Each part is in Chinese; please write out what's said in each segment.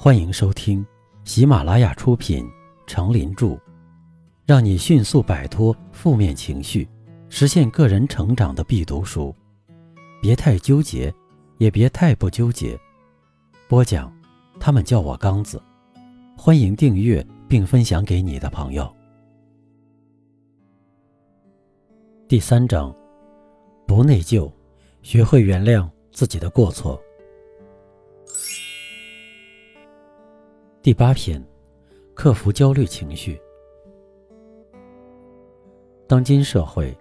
欢迎收听喜马拉雅出品《成林著》，让你迅速摆脱负面情绪，实现个人成长的必读书。别太纠结，也别太不纠结。播讲，他们叫我刚子。欢迎订阅并分享给你的朋友。第三章，不内疚，学会原谅自己的过错。第八篇，克服焦虑情绪。当今社会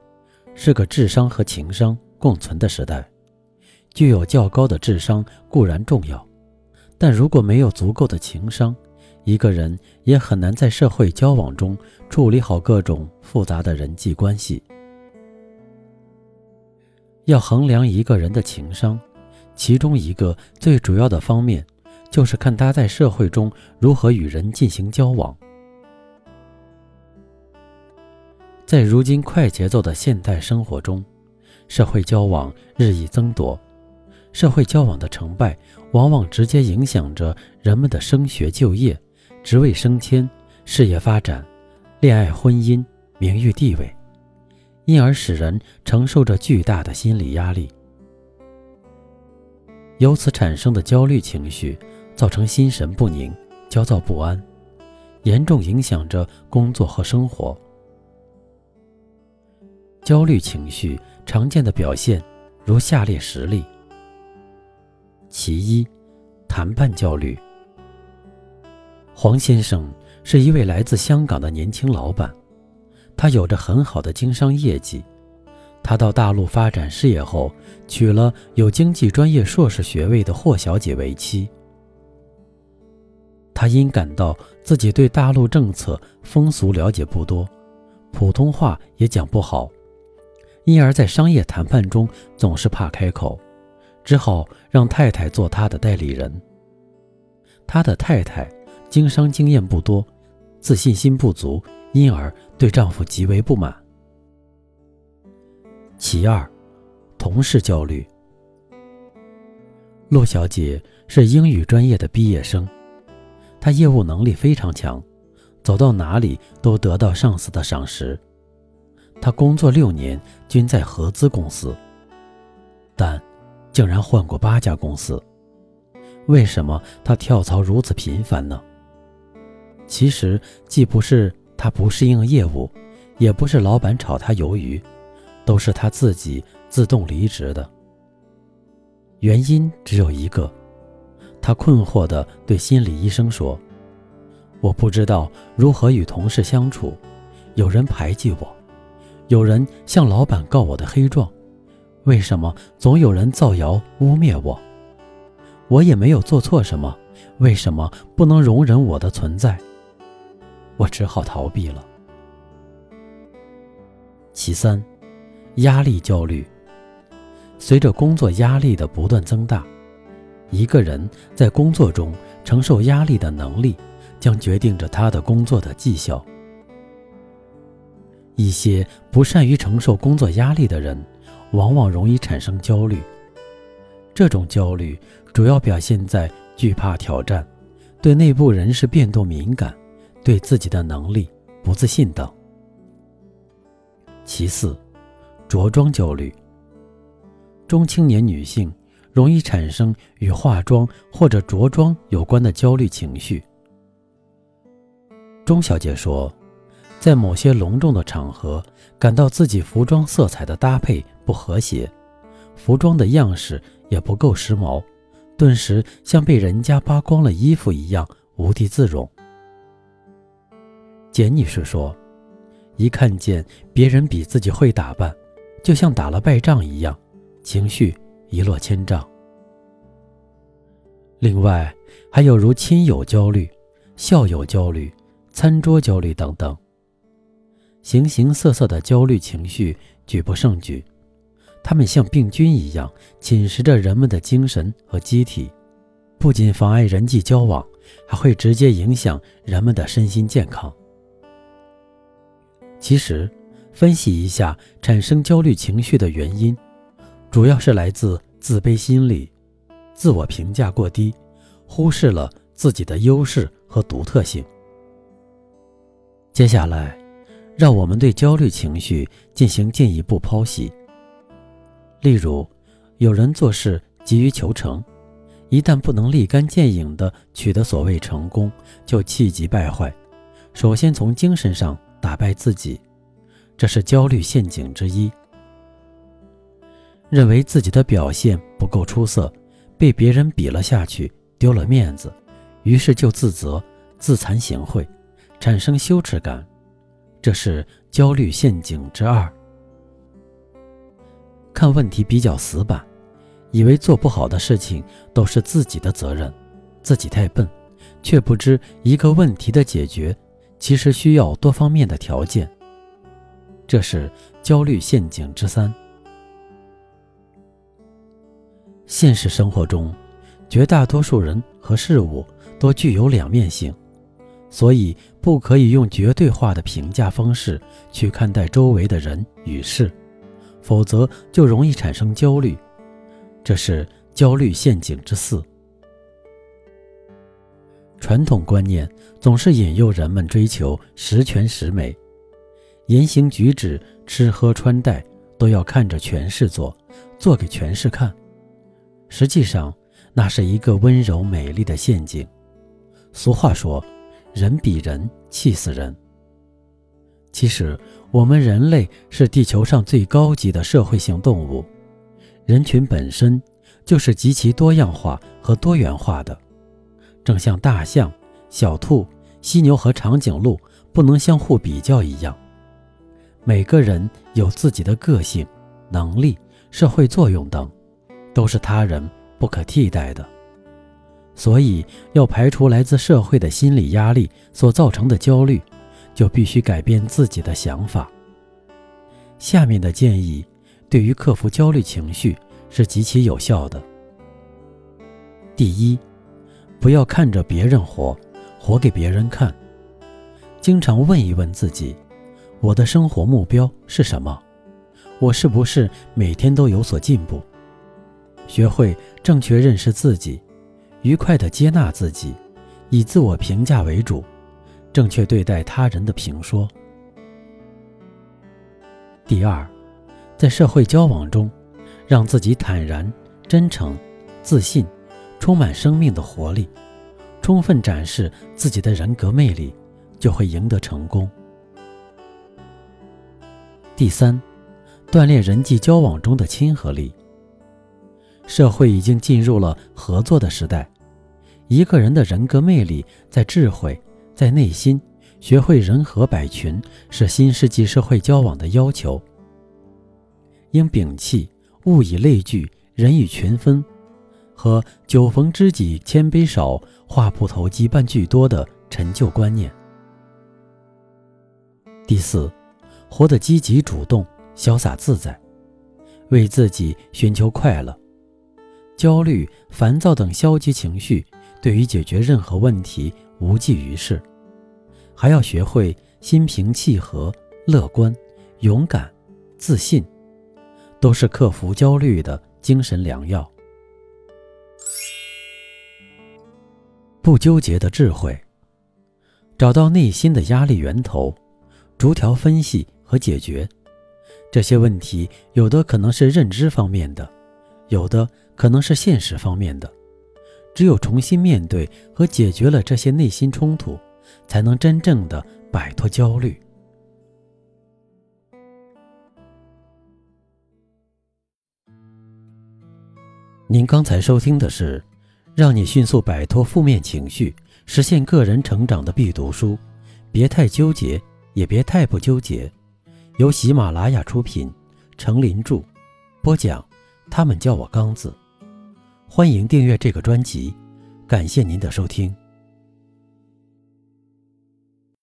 是个智商和情商共存的时代，具有较高的智商固然重要，但如果没有足够的情商，一个人也很难在社会交往中处理好各种复杂的人际关系。要衡量一个人的情商，其中一个最主要的方面。就是看他在社会中如何与人进行交往。在如今快节奏的现代生活中，社会交往日益增多，社会交往的成败往往直接影响着人们的升学、就业、职位升迁、事业发展、恋爱、婚姻、名誉地位，因而使人承受着巨大的心理压力。由此产生的焦虑情绪。造成心神不宁、焦躁不安，严重影响着工作和生活。焦虑情绪常见的表现如下列实例：其一，谈判焦虑。黄先生是一位来自香港的年轻老板，他有着很好的经商业绩。他到大陆发展事业后，娶了有经济专业硕士学位的霍小姐为妻。他因感到自己对大陆政策风俗了解不多，普通话也讲不好，因而，在商业谈判中总是怕开口，只好让太太做他的代理人。他的太太经商经验不多，自信心不足，因而对丈夫极为不满。其二，同事焦虑。陆小姐是英语专业的毕业生。她业务能力非常强，走到哪里都得到上司的赏识。她工作六年均在合资公司，但竟然换过八家公司。为什么他跳槽如此频繁呢？其实既不是他不适应业务，也不是老板炒他鱿鱼，都是他自己自动离职的。原因只有一个。他困惑地对心理医生说：“我不知道如何与同事相处，有人排挤我，有人向老板告我的黑状，为什么总有人造谣污蔑我？我也没有做错什么，为什么不能容忍我的存在？我只好逃避了。”其三，压力焦虑。随着工作压力的不断增大。一个人在工作中承受压力的能力，将决定着他的工作的绩效。一些不善于承受工作压力的人，往往容易产生焦虑。这种焦虑主要表现在惧怕挑战、对内部人事变动敏感、对自己的能力不自信等。其次，着装焦虑。中青年女性。容易产生与化妆或者着装有关的焦虑情绪。钟小姐说，在某些隆重的场合，感到自己服装色彩的搭配不和谐，服装的样式也不够时髦，顿时像被人家扒光了衣服一样无地自容。简女士说，一看见别人比自己会打扮，就像打了败仗一样，情绪。一落千丈。另外，还有如亲友焦虑、校友焦虑、餐桌焦虑等等，形形色色的焦虑情绪举不胜举，它们像病菌一样侵蚀着人们的精神和机体，不仅妨碍人际交往，还会直接影响人们的身心健康。其实，分析一下产生焦虑情绪的原因。主要是来自自卑心理，自我评价过低，忽视了自己的优势和独特性。接下来，让我们对焦虑情绪进行进一步剖析。例如，有人做事急于求成，一旦不能立竿见影地取得所谓成功，就气急败坏。首先从精神上打败自己，这是焦虑陷阱之一。认为自己的表现不够出色，被别人比了下去，丢了面子，于是就自责、自惭形秽，产生羞耻感，这是焦虑陷阱之二。看问题比较死板，以为做不好的事情都是自己的责任，自己太笨，却不知一个问题的解决其实需要多方面的条件，这是焦虑陷阱之三。现实生活中，绝大多数人和事物都具有两面性，所以不可以用绝对化的评价方式去看待周围的人与事，否则就容易产生焦虑。这是焦虑陷阱之四。传统观念总是引诱人们追求十全十美，言行举止、吃喝穿戴都要看着全市做，做给全市看。实际上，那是一个温柔美丽的陷阱。俗话说：“人比人气死人。”其实，我们人类是地球上最高级的社会性动物，人群本身就是极其多样化和多元化的。正像大象、小兔、犀牛和长颈鹿不能相互比较一样，每个人有自己的个性、能力、社会作用等。都是他人不可替代的，所以要排除来自社会的心理压力所造成的焦虑，就必须改变自己的想法。下面的建议对于克服焦虑情绪是极其有效的。第一，不要看着别人活，活给别人看。经常问一问自己：我的生活目标是什么？我是不是每天都有所进步？学会正确认识自己，愉快地接纳自己，以自我评价为主，正确对待他人的评说。第二，在社会交往中，让自己坦然、真诚、自信，充满生命的活力，充分展示自己的人格魅力，就会赢得成功。第三，锻炼人际交往中的亲和力。社会已经进入了合作的时代，一个人的人格魅力在智慧，在内心，学会人和百群是新世纪社会交往的要求。应摒弃“物以类聚，人以群分”和“酒逢知己千杯少，话不投机半句多”的陈旧观念。第四，活得积极主动、潇洒自在，为自己寻求快乐。焦虑、烦躁等消极情绪，对于解决任何问题无济于事，还要学会心平气和、乐观、勇敢、自信，都是克服焦虑的精神良药。不纠结的智慧，找到内心的压力源头，逐条分析和解决这些问题。有的可能是认知方面的，有的。可能是现实方面的，只有重新面对和解决了这些内心冲突，才能真正的摆脱焦虑。您刚才收听的是《让你迅速摆脱负面情绪，实现个人成长的必读书》，别太纠结，也别太不纠结。由喜马拉雅出品，程林著，播讲。他们叫我刚子。欢迎订阅这个专辑，感谢您的收听。